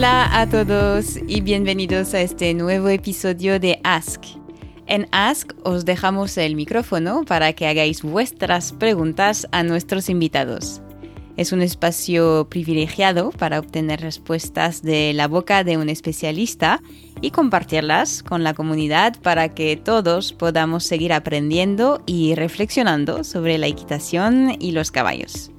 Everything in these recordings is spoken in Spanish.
Hola a todos y bienvenidos a este nuevo episodio de Ask. En Ask os dejamos el micrófono para que hagáis vuestras preguntas a nuestros invitados. Es un espacio privilegiado para obtener respuestas de la boca de un especialista y compartirlas con la comunidad para que todos podamos seguir aprendiendo y reflexionando sobre la equitación y los caballos.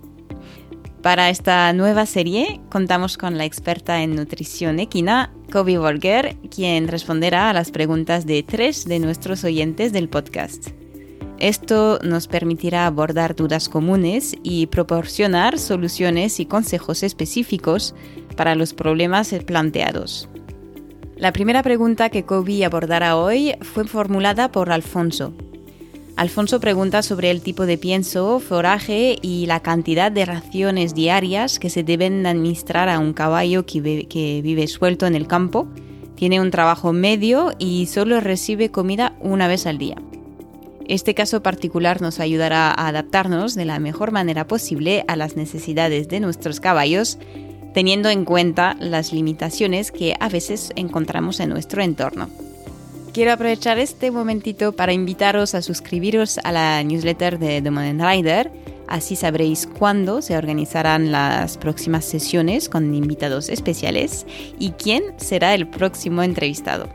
Para esta nueva serie contamos con la experta en nutrición equina, Kobe Volger, quien responderá a las preguntas de tres de nuestros oyentes del podcast. Esto nos permitirá abordar dudas comunes y proporcionar soluciones y consejos específicos para los problemas planteados. La primera pregunta que Kobe abordará hoy fue formulada por Alfonso, Alfonso pregunta sobre el tipo de pienso, foraje y la cantidad de raciones diarias que se deben administrar a un caballo que vive, suelto en el campo, tiene un trabajo medio y solo recibe comida una vez al día. Este caso particular nos ayudará a adaptarnos de la mejor manera posible a las necesidades de nuestros caballos, teniendo en cuenta las limitaciones que a veces encontramos en nuestro entorno. Quiero aprovechar este momentito para invitaros a suscribiros a la newsletter de The Modern Rider. Así sabréis cuándo se organizarán las próximas sesiones con invitados especiales y quién será el próximo entrevistado.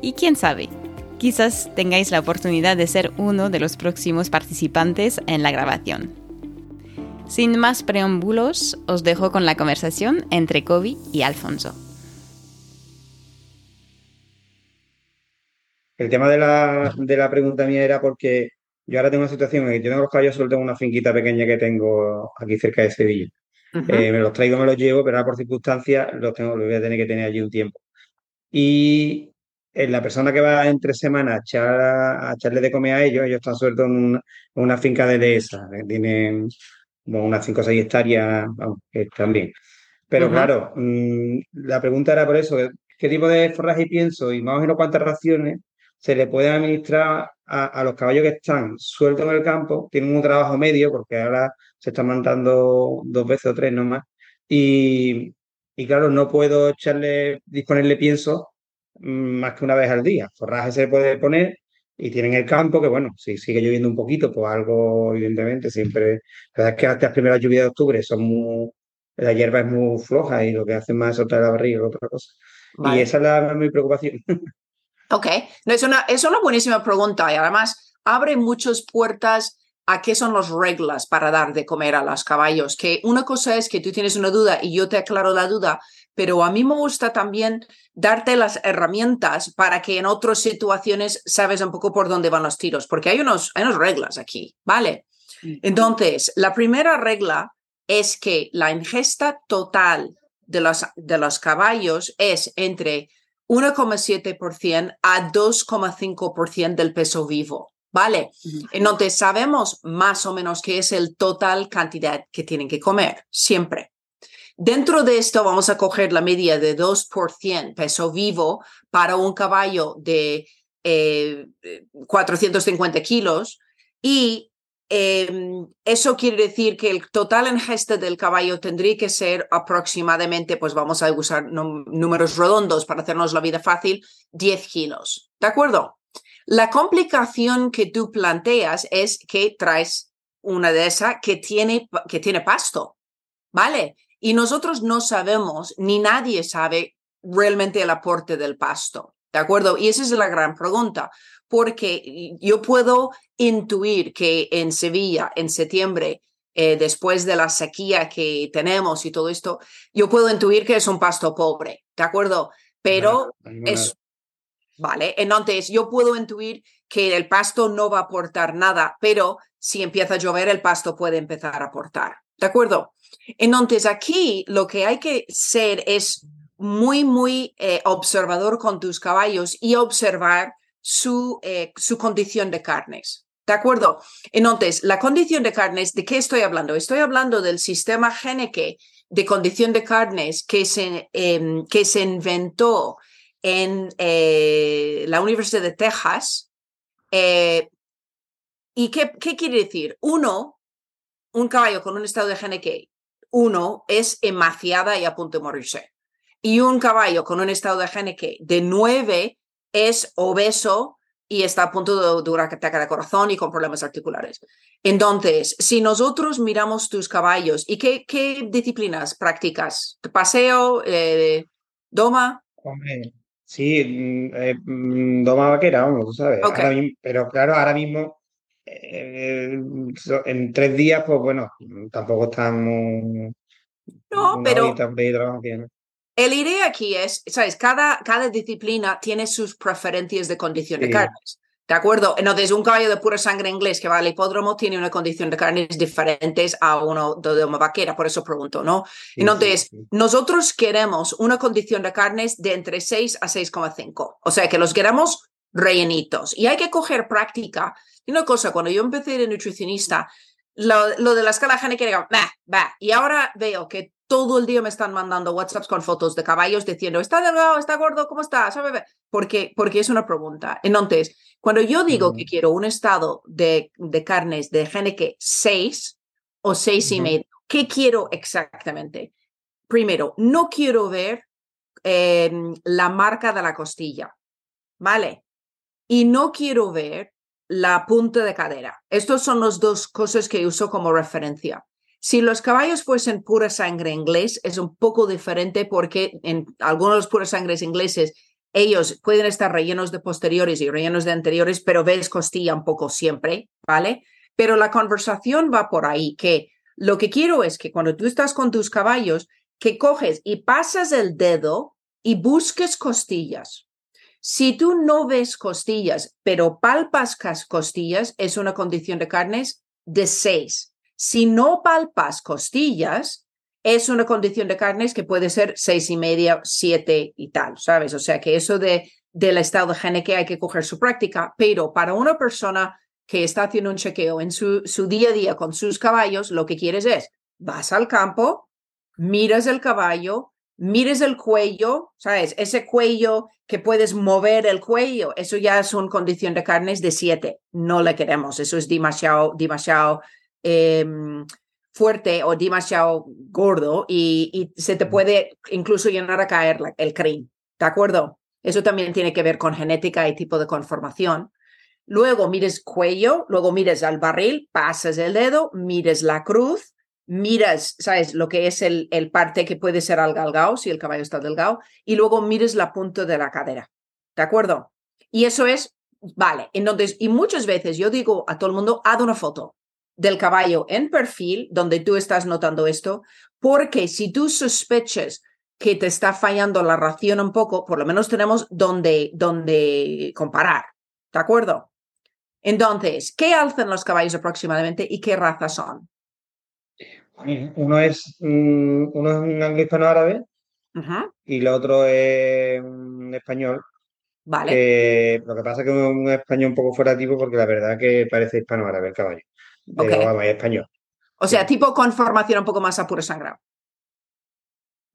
Y quién sabe, quizás tengáis la oportunidad de ser uno de los próximos participantes en la grabación. Sin más preámbulos, os dejo con la conversación entre Kobe y Alfonso. El tema de la, de la pregunta mía era porque yo ahora tengo una situación en que yo tengo los caballos sueltos en una finquita pequeña que tengo aquí cerca de Sevilla. Eh, me los traigo, me los llevo, pero ahora por circunstancias los, tengo, los voy a tener que tener allí un tiempo. Y eh, la persona que va entre semanas a, echarle de comer a ellos, ellos están sueltos en una, finca de dehesa, que tienen unas 5 o 6 hectáreas, vamos, que están bien. Pero claro, mm, la pregunta era por eso, ¿qué tipo de forraje pienso y más o menos cuántas raciones se le puede administrar a, los caballos que están sueltos en el campo, tienen un trabajo medio, porque ahora se están mandando dos veces o tres nomás, y, y claro, no puedo echarle, disponerle pienso mm, más que una vez al día. Forraje se puede poner y tienen el campo, que bueno, si sigue lloviendo un poquito, pues algo, evidentemente, siempre. La verdad es que hasta las primeras lluvias de octubre son muy. La hierba es muy floja y lo que hacen más es soltar la barriga otra cosa. Y esa es la, mi preocupación. Ok, no, es, una, es una buenísima pregunta y además abre muchas puertas a qué son las reglas para dar de comer a los caballos. Que una cosa es que tú tienes una duda y yo te aclaro la duda, pero a mí me gusta también darte las herramientas para que en otras situaciones sabes un poco por dónde van los tiros, porque hay, unos, hay unas reglas aquí, ¿vale? Entonces, la primera regla es que la ingesta total de los, de los caballos es entre 1,7% a 2,5% del peso vivo. ¿Vale? Entonces sabemos más o menos qué es el total cantidad que tienen que comer, siempre. Dentro de esto vamos a coger la media de 2% peso vivo para un caballo de 450 eh, kilos y Em, eso quiere decir que el total ingesta del caballo tendría que ser aproximadamente, pues vamos a usar números redondos para hacernos la vida fácil, 10 kilos. ¿De acuerdo? La complicación que tú planteas es que traes una de esas que tiene, que tiene pasto, ¿vale? Y nosotros no sabemos, ni nadie sabe realmente el aporte del pasto. ¿De acuerdo? Y esa es la gran pregunta, porque yo puedo intuir que en Sevilla, en septiembre, eh, después de la sequía que tenemos y todo esto, yo puedo intuir que es un pasto pobre, ¿de acuerdo? Pero es, ¿vale? Entonces, yo puedo intuir que el pasto no va a aportar nada, pero si empieza a llover, el pasto puede empezar a aportar, ¿de acuerdo? Entonces, aquí lo que hay que ser es muy, muy eh, observador con tus caballos y observar su, eh, su condición de carnes. ¿De acuerdo? Entonces, la condición de carnes, ¿de qué estoy hablando? Estoy hablando del sistema Geneke de condición de carnes que se, em, que se inventó en eh, la Universidad de Texas. ¿Y qué, qué quiere decir? Uno, un caballo con un estado de Geneke, uno es emaciada y a punto de morirse. Y un caballo con un estado de GNK de 9 es obeso y está a punto de, un ataque de corazón y con problemas articulares. Entonces, si nosotros miramos tus caballos, ¿y qué, qué disciplinas practicas? ¿Paseo? Eh, ¿Doma? sí, mm, eh, mm, doma vaquera, vamos, tú sabes. pero claro, ahora mismo, eh, en tres días, pues bueno, tampoco estamos... No, pero... El idea aquí es, ¿sabes? Cada, cada disciplina tiene sus preferencias de condición de carnes. ¿De acuerdo? Entonces, un caballo de pura sangre inglés que va al hipódromo tiene una condición de carnes diferentes a uno de una vaquera, por eso pregunto, ¿no? Entonces, nosotros queremos una condición de carnes de entre 6 a 6,5. O sea, que los queremos rellenitos. Y hay que coger práctica. Y una cosa, cuando yo empecé de nutricionista, lo, de la escala génica, va, va. Y ahora veo que todo el día me están mandando WhatsApps con fotos de caballos diciendo, está delgado, está gordo, ¿cómo está? Porque, porque es una pregunta. Entonces, cuando yo digo que quiero un estado de, de carnes de GNK 6 o 6 y medio, ¿qué quiero exactamente? Primero, no quiero ver em, la marca de la costilla, ¿vale? Y no quiero ver la punta de cadera. Estas son las dos cosas que uso como referencia. Si los caballos fuesen pura sangre inglés, es un poco diferente porque en algunos puros sangres ingleses, ellos pueden estar rellenos de posteriores y rellenos de anteriores, pero ves costilla un poco siempre, ¿vale? Pero la conversación va por ahí, que lo que quiero es que cuando tú estás con tus caballos, que coges y pasas el dedo y busques costillas. Si tú no ves costillas, pero palpas costillas, es una condición de carnes de 6. Si no palpas costillas, es una condición de carnes que puede ser seis y media, siete y tal, ¿sabes? O sea que eso de, del estado de que hay que coger su práctica, pero para una persona que está haciendo un chequeo en su, su día a día con sus caballos, lo que quieres es, vas al campo, miras el caballo, mires el cuello, ¿sabes? Ese cuello que puedes mover el cuello, eso ya es una condición de carnes de siete. No le queremos, eso es demasiado, demasiado Em, fuerte o demasiado gordo y, se te puede incluso llenar a caer el crin, ¿de acuerdo? Eso también tiene que ver con genética y tipo de conformación. Luego mires cuello, luego mires al barril, pasas el dedo, mires la cruz, miras, ¿sabes? Lo que es el, el parte que puede ser al galgao, si el caballo está delgado, y luego mires la punta de la cadera, ¿de acuerdo? Y eso es, vale, entonces, y muchas veces yo digo a todo el mundo, haz una foto, del caballo en perfil, donde tú estás notando esto, porque si tú sospechas que te está fallando la ración un poco, por lo menos tenemos donde, donde comparar. ¿De acuerdo? Entonces, ¿qué alzan los caballos aproximadamente y qué raza son? Uno es, mm, uno es un anglo hispano árabe y el otro es un español. Vale. lo que pasa es que es un español un poco fuera tipo porque la verdad que parece hispano árabe el caballo español. O sea, tipo con formación un poco más a puro sangrado.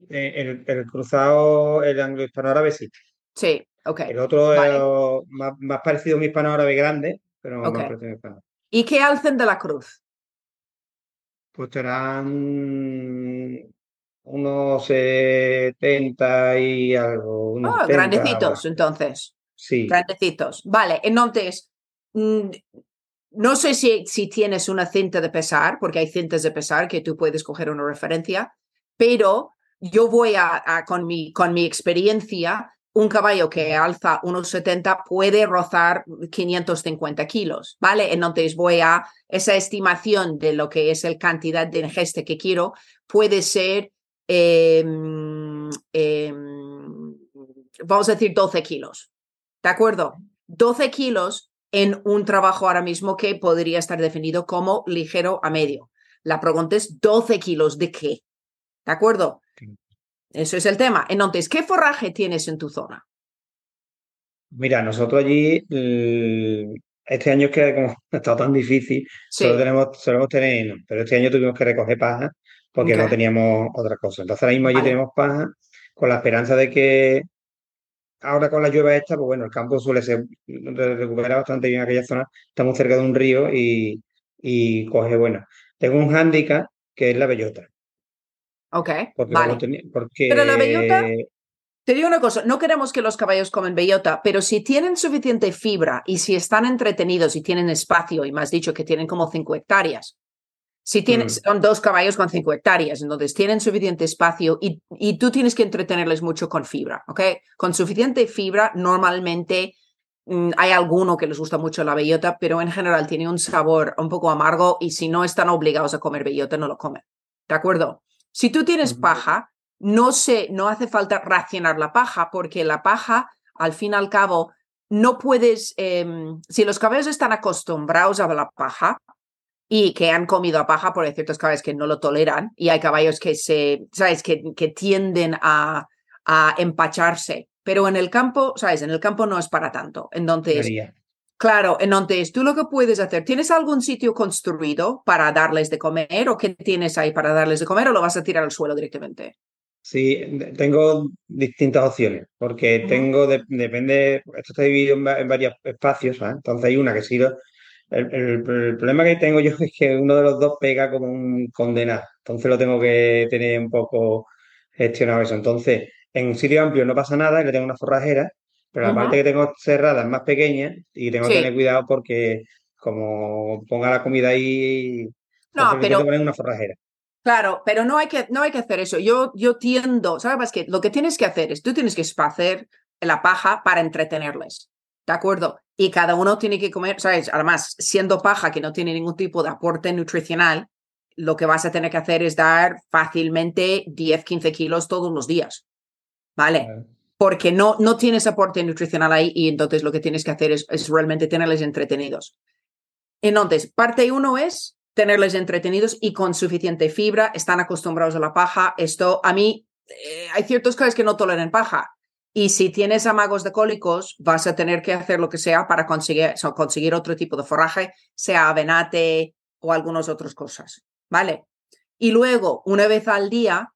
Eh, el, cruzado, el anglo-hispano-árabe sí. Sí, ok. El otro es más, parecido a mi hispano-árabe grande, pero más parecido a mi hispano. ¿Y qué alcen de la cruz? Pues serán unos 70 y algo. Unos oh, grandecitos, entonces. Sí. Grandecitos. Vale, entonces, mm, no sé si, tienes una cinta de pesar, porque hay cintas de pesar que tú puedes coger una referencia, pero yo voy a, con, mi, con mi experiencia, un caballo que alza unos 70 puede rozar 550 kilos, ¿vale? Entonces voy a esa estimación de lo que es la cantidad de ingeste que quiero, puede ser, em, em, vamos a decir, 12 kilos, ¿de acuerdo? 12 kilos en un trabajo ahora mismo que podría estar definido como ligero a medio. La pregunta es 12 kilos de qué. ¿De acuerdo? Eso es el tema. Entonces, ¿qué forraje tienes en tu zona? Mira, nosotros allí, este año que como ha estado tan difícil, solo tenemos, solemos tener, pero este año tuvimos que recoger paja porque no teníamos otra cosa. Entonces ahora mismo allí tenemos paja con la esperanza de que ahora con la lluvia esta, pues bueno, el campo suele ser recupera bastante bien aquella zona. Estamos cerca de un río y, coge bueno. Tengo un hándicap que es la bellota. Ok, vale. Pero la bellota Te digo una cosa, no queremos que los caballos comen bellota, pero si tienen suficiente fibra y si están entretenidos y tienen espacio, y me has dicho que tienen como 5 hectáreas, si tienen, Mm. son dos caballos con 5 hectáreas, entonces tienen suficiente espacio y, y tú tienes que entretenerles mucho con fibra, ¿ok? Con suficiente fibra, normalmente mm, hay alguno que les gusta mucho la bellota, pero en general tiene un sabor un poco amargo y si no están obligados a comer bellota, no lo comen. ¿De acuerdo? Si tú tienes paja, no se, no hace falta racionar la paja, porque la paja, al fin y al cabo, no puedes, em, si los caballos están acostumbrados a la paja y que han comido a paja, porque hay ciertos caballos que no lo toleran y hay caballos que se, sabes, que, que tienden a, a empacharse. Pero en el campo, sabes, en el campo no es para tanto. Entonces, María. Claro, entonces tú lo que puedes hacer, ¿tienes algún sitio construido para darles de comer o qué tienes ahí para darles de comer o lo vas a tirar al suelo directamente? Sí, tengo distintas opciones, porque tengo, de- depende, esto está dividido en, va- en varios espacios, ¿sabes? Entonces hay una que sí, el, el- el problema que tengo yo es que uno de los dos pega como un condenado, entonces lo tengo que tener un poco gestionado eso. Entonces, en un sitio amplio no pasa nada, y le tengo una forrajera, pero la parte que tengo cerrada es más pequeña y tengo que tener cuidado porque como ponga la comida ahí, No, pero que poner una forrajera. claro, pero no hay que, no hay que hacer eso. Yo, yo tiendo, ¿sabes qué? Lo que tienes que hacer es, tú tienes que hacer la paja para entretenerles, ¿de acuerdo? Y cada uno tiene que comer, ¿sabes? Además, siendo paja que no tiene ningún tipo de aporte nutricional, lo que vas a tener que hacer es dar fácilmente 10, 15 kilos todos los días, ¿vale? porque no, no tienes aporte nutricional ahí y entonces lo que tienes que hacer es, es realmente tenerles entretenidos. Entonces, parte uno es tenerles entretenidos y con suficiente fibra, están acostumbrados a la paja. Esto, a mí, eh, hay ciertos casos que no toleran paja. Y si tienes amagos de cólicos, vas a tener que hacer lo que sea para conseguir, conseguir otro tipo de forraje, sea avenate o algunas otras cosas. ¿Vale? Y luego, una vez al día,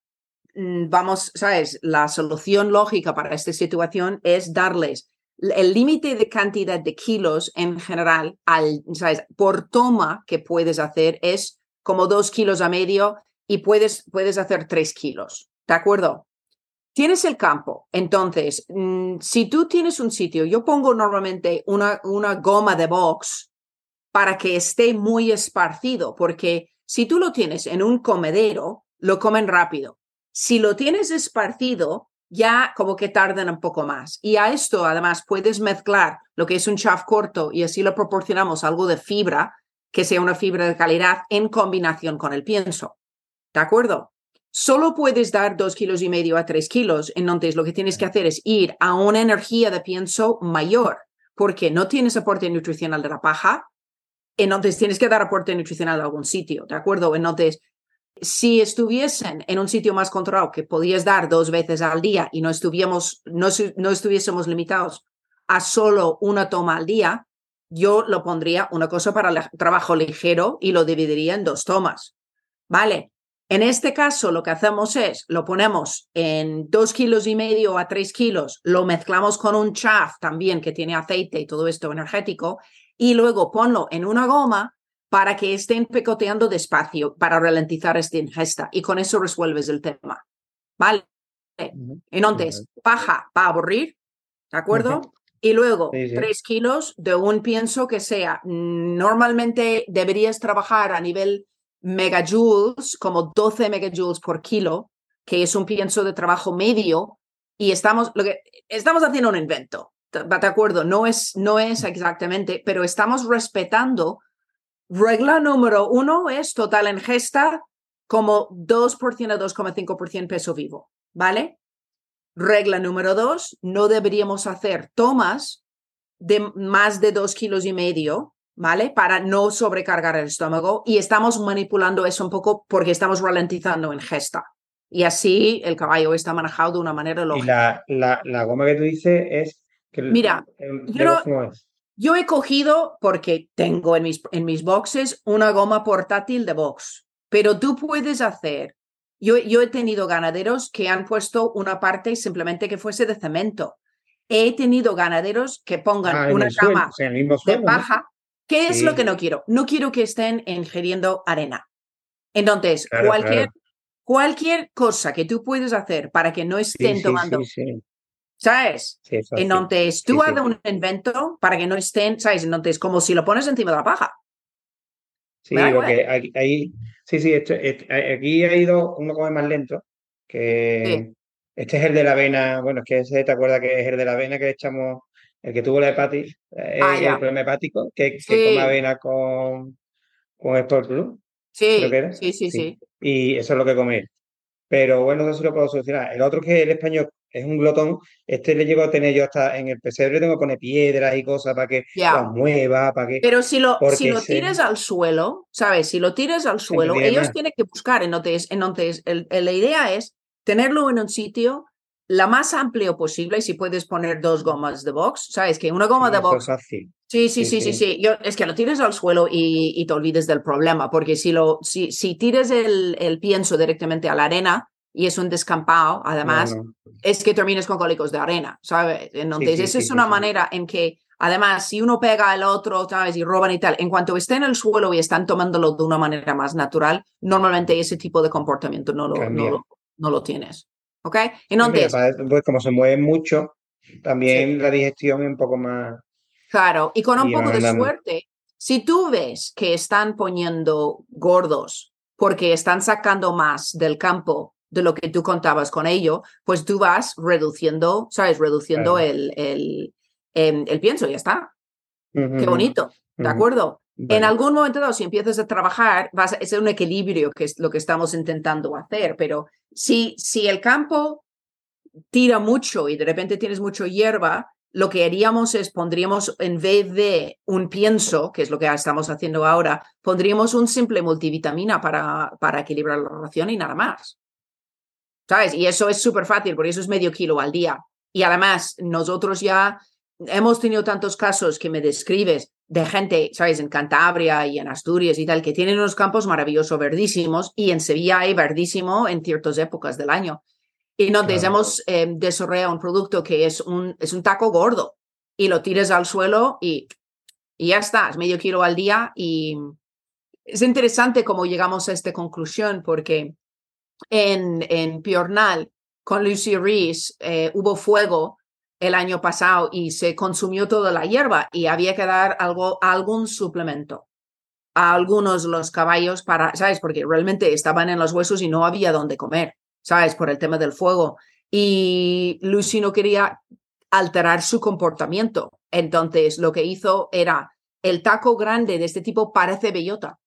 mm, vamos, ¿sabes? La solución lógica para esta situación es darles el límite de cantidad de kilos en general, al, ¿sabes? Por toma que puedes hacer es como dos kilos a medio y puedes, puedes hacer tres kilos. ¿De acuerdo? Tienes el campo, entonces, mm, si tú tienes un sitio, yo pongo normalmente una, una goma de box para que esté muy esparcido, porque si tú lo tienes en un comedero, lo comen rápido. Si lo tienes esparcido, ya como que tardan un poco más. Y a esto, además, puedes mezclar lo que es un chaff corto y así le proporcionamos algo de fibra, que sea una fibra de calidad en combinación con el pienso. ¿De acuerdo? Solo puedes dar dos kilos y medio a tres kilos, entonces lo que tienes que hacer es ir a una energía de pienso mayor, porque no tienes aporte nutricional de la paja, entonces tienes que dar aporte nutricional a algún sitio, ¿de acuerdo? Entonces, si estuviesen en un sitio más controlado que podías dar dos veces al día y no, estuviéramos, no, no estuviésemos limitados a solo una toma al día, yo lo pondría una cosa para el trabajo ligero y lo dividiría en dos tomas. ¿Vale? En este caso, lo que hacemos es, lo ponemos en dos kilos y medio a tres kilos, lo mezclamos con un chaff también que tiene aceite y todo esto energético, y luego ponlo en una goma para que estén picoteando despacio para ralentizar esta ingesta y con eso resuelves el tema. ¿Vale? Entonces, paja para aburrir, ¿de acuerdo? Y luego, Sí, sí. tres kilos de un pienso que sea, mm, normalmente deberías trabajar a nivel megajoules, como 12 megajoules por kilo, que es un pienso de trabajo medio, y estamos, lo que, estamos haciendo un invento, ¿de acuerdo? No es, no es exactamente, pero estamos respetando. Regla número uno es total ingesta como 2% a 2,5% peso vivo, ¿vale? Regla número dos, no deberíamos hacer tomas de más de dos kilos y medio, ¿vale? Para no sobrecargar el estómago y estamos manipulando eso un poco porque estamos ralentizando ingesta. Y así el caballo está manejado de una manera Y lógica. la, la, la goma que tú dices es que el- Mira, el- yo de no-. Yo he cogido, porque tengo en mis, en mis boxes, una goma portátil de box, pero tú puedes hacer, yo, yo he tenido ganaderos que han puesto una parte simplemente que fuese de cemento. He tenido ganaderos que pongan Ah, una el suelo, cama o sea, el mismo de suelo, ¿no? ¿Qué es Sí. lo que no quiero? No quiero que estén ingiriendo arena. Entonces, Claro, cualquier, claro. cualquier cosa que tú puedes hacer para que no estén sí, tomando sí, sí. ¿sabes? Entonces, tú haces un invento para que no estén, ¿sabes? Entonces, como si lo pones encima de la paja. Sí, porque aquí, ahí, sí, sí, esto- aquí ha ido uno come más lento, que Sí. este es el de la avena, bueno, es que ese te acuerdas que es el de la avena que le echamos, el que tuvo la hepatis, eh, Ah, el problema hepático, que, que Sí. come avena con, con Sport Plus, Sí, creo que era. sí, sí, sí. Y eso es lo que come él. Pero bueno, eso sí lo puedo solucionar. El otro que el español es un glotón, este le llego a tener yo hasta en el pesebre, tengo que poner piedras y cosas para que Ya. las mueva, para que... Pero si lo, si lo se- tires al suelo, ¿sabes? Si lo tires al suelo, ellos tienen que buscar. Entonces, entonces el- el- la idea es tenerlo en un sitio la más amplio posible y si puedes poner dos gomas de box, ¿sabes? Que una goma Sí, de box es fácil. Sí, sí, Sí, sí, sí. Yo, es que lo tires al suelo y, y te olvides del problema, porque si, lo, si, si tires el, el pienso directamente a la arena y es un descampado, además, No, no. es que termines con cólicos de arena, ¿sabes? Entonces, sí, esa sí, es sí, una manera en que, además, si uno pega al otro, ¿sabes? Y roban y tal, en cuanto esté en el suelo y están tomándolo de una manera más natural, normalmente ese tipo de comportamiento no lo, no lo, no lo tienes. ¿Ok? Entonces, aparte, pues como se mueven mucho, también la digestión es un poco más... Claro, y con un Y poco de suerte, si tú ves que están poniendo gordos porque están sacando más del campo de lo que tú contabas con ello, pues tú vas reduciendo, ¿sabes? Reduciendo Claro. el, el, em, el pienso, ya está. Qué bonito, ¿de acuerdo? En algún momento dado, si empiezas a trabajar, vas a, es un equilibrio que es lo que estamos intentando hacer, pero si, si el campo tira mucho y de repente tienes mucho hierba, lo que haríamos es pondríamos, en vez de un pienso, que es lo que estamos haciendo ahora, pondríamos un simple multivitamina para, para equilibrar la ración y nada más. ¿Sabes? Y eso es súper fácil, porque eso es medio kilo al día. Y además, nosotros ya hemos tenido tantos casos que me describes de gente, ¿sabes? En Cantabria y en Asturias y tal, que tienen unos campos maravillosos, verdísimos, y en Sevilla hay verdísimo en ciertas épocas del año. Y entonces Claro. hemos eh, desarrollado un producto que es un, es un taco gordo y lo tiras al suelo y, y ya está, es medio kilo al día. Y es interesante cómo llegamos a esta conclusión porque en, en Piornal con Lucy Rees eh, hubo fuego el año pasado y se consumió toda la hierba y había que dar algo, algún suplemento a algunos los caballos para, ¿sabes? Porque realmente estaban en los huesos y no había dónde comer, ¿sabes? Por el tema del fuego. Y Lucy no quería alterar su comportamiento. Entonces lo que hizo era el taco grande de este tipo parece bellota.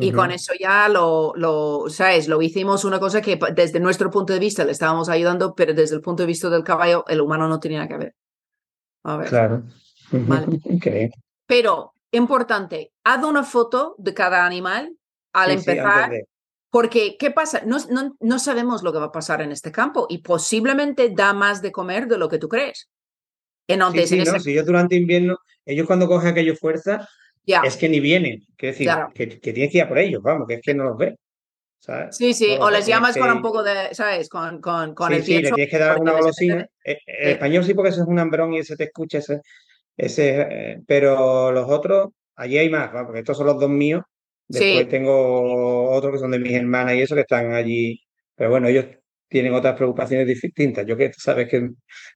Y con Ujú. eso ya lo, lo, ¿sabes? Lo hicimos una cosa que desde nuestro punto de vista le estábamos ayudando, pero desde el punto de vista del caballo, el humano no tenía que ver. A ver. Claro. Vale. Increíble. Pero, importante, haz una foto de cada animal al Sí, sí, empezar, de- porque ¿qué pasa? No, no, no sabemos lo que va a pasar en este campo y posiblemente da más de comer de lo que tú crees. Sí, Entonces, sí, en no, ese- si ellos durante invierno, ellos cuando cogen aquello fuerza, es que ni vienen. Quiero decir, Claro. que, que tienes que ir a por ellos, vamos, que es que no los ves. ¿sabes? Sí, sí, No o les llamas con que- un poco de, ¿sabes? Con, con, con sí, el sí, le tienes que dar les golosina. apetece. Eh, El Sí. español sí, porque eso es un hambrón y ese te escucha, ese, ese, eh, pero los otros, allí hay más, ¿va? porque estos son los dos míos. Después Sí. tengo otros que son de mis hermanas y eso que están allí. Pero bueno, ellos tienen otras preocupaciones distintas. Yo que tú sabes que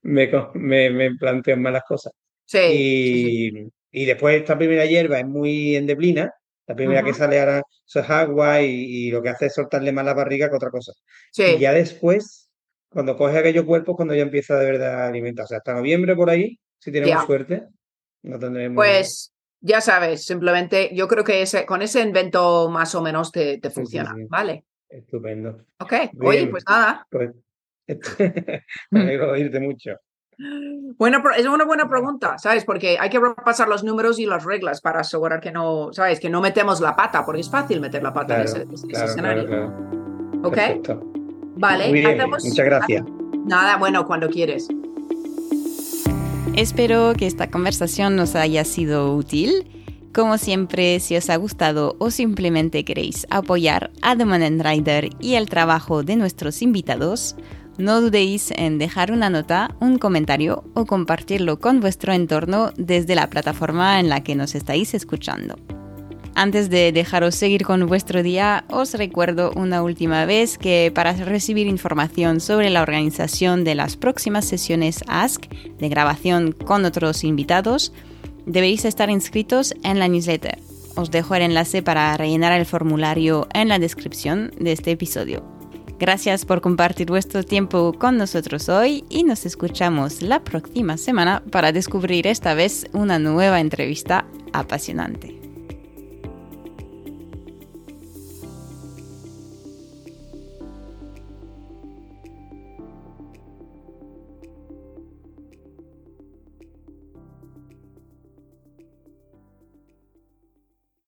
me, me, me planteo más las cosas. Sí. Y, y después esta primera hierba es muy endeblina. La primera que sale ahora eso es agua y, y lo que hace es soltarle más la barriga que otra cosa. Sí. Y ya después, cuando coge aquellos cuerpos, cuando ya empieza de verdad a alimentarse. O sea, hasta noviembre por ahí, si tenemos suerte, no tendremos. Pues ya sabes, simplemente yo creo que ese, con ese invento más o menos te, te Sí, sí, funciona, sí. ¿vale? Estupendo. Ok, oye, Bien. pues nada. Pues me alegro de oírte mucho. Buena, pro- es una buena pregunta, ¿sabes? Porque hay que repasar los números y las reglas para asegurar que no, ¿sabes? Que no metemos la pata, porque es fácil meter la pata Claro, en ese, ese claro, claro, escenario. claro. ¿Ok? Perfecto. Vale, Muy bien, hacemos- muchas gracias. Nada, bueno, cuando quieres. Espero que esta conversación nos haya sido útil. Como siempre, si os ha gustado o simplemente queréis apoyar a The Man and Rider y el trabajo de nuestros invitados, no dudéis en dejar una nota, un comentario o compartirlo con vuestro entorno desde la plataforma en la que nos estáis escuchando. Antes de dejaros seguir con vuestro día, os recuerdo una última vez que para recibir información sobre la organización de las próximas sesiones Ask de grabación con otros invitados, debéis estar inscritos en la newsletter. Os dejo el enlace para rellenar el formulario en la descripción de este episodio. Gracias por compartir vuestro tiempo con nosotros hoy y nos escuchamos la próxima semana para descubrir esta vez una nueva entrevista apasionante.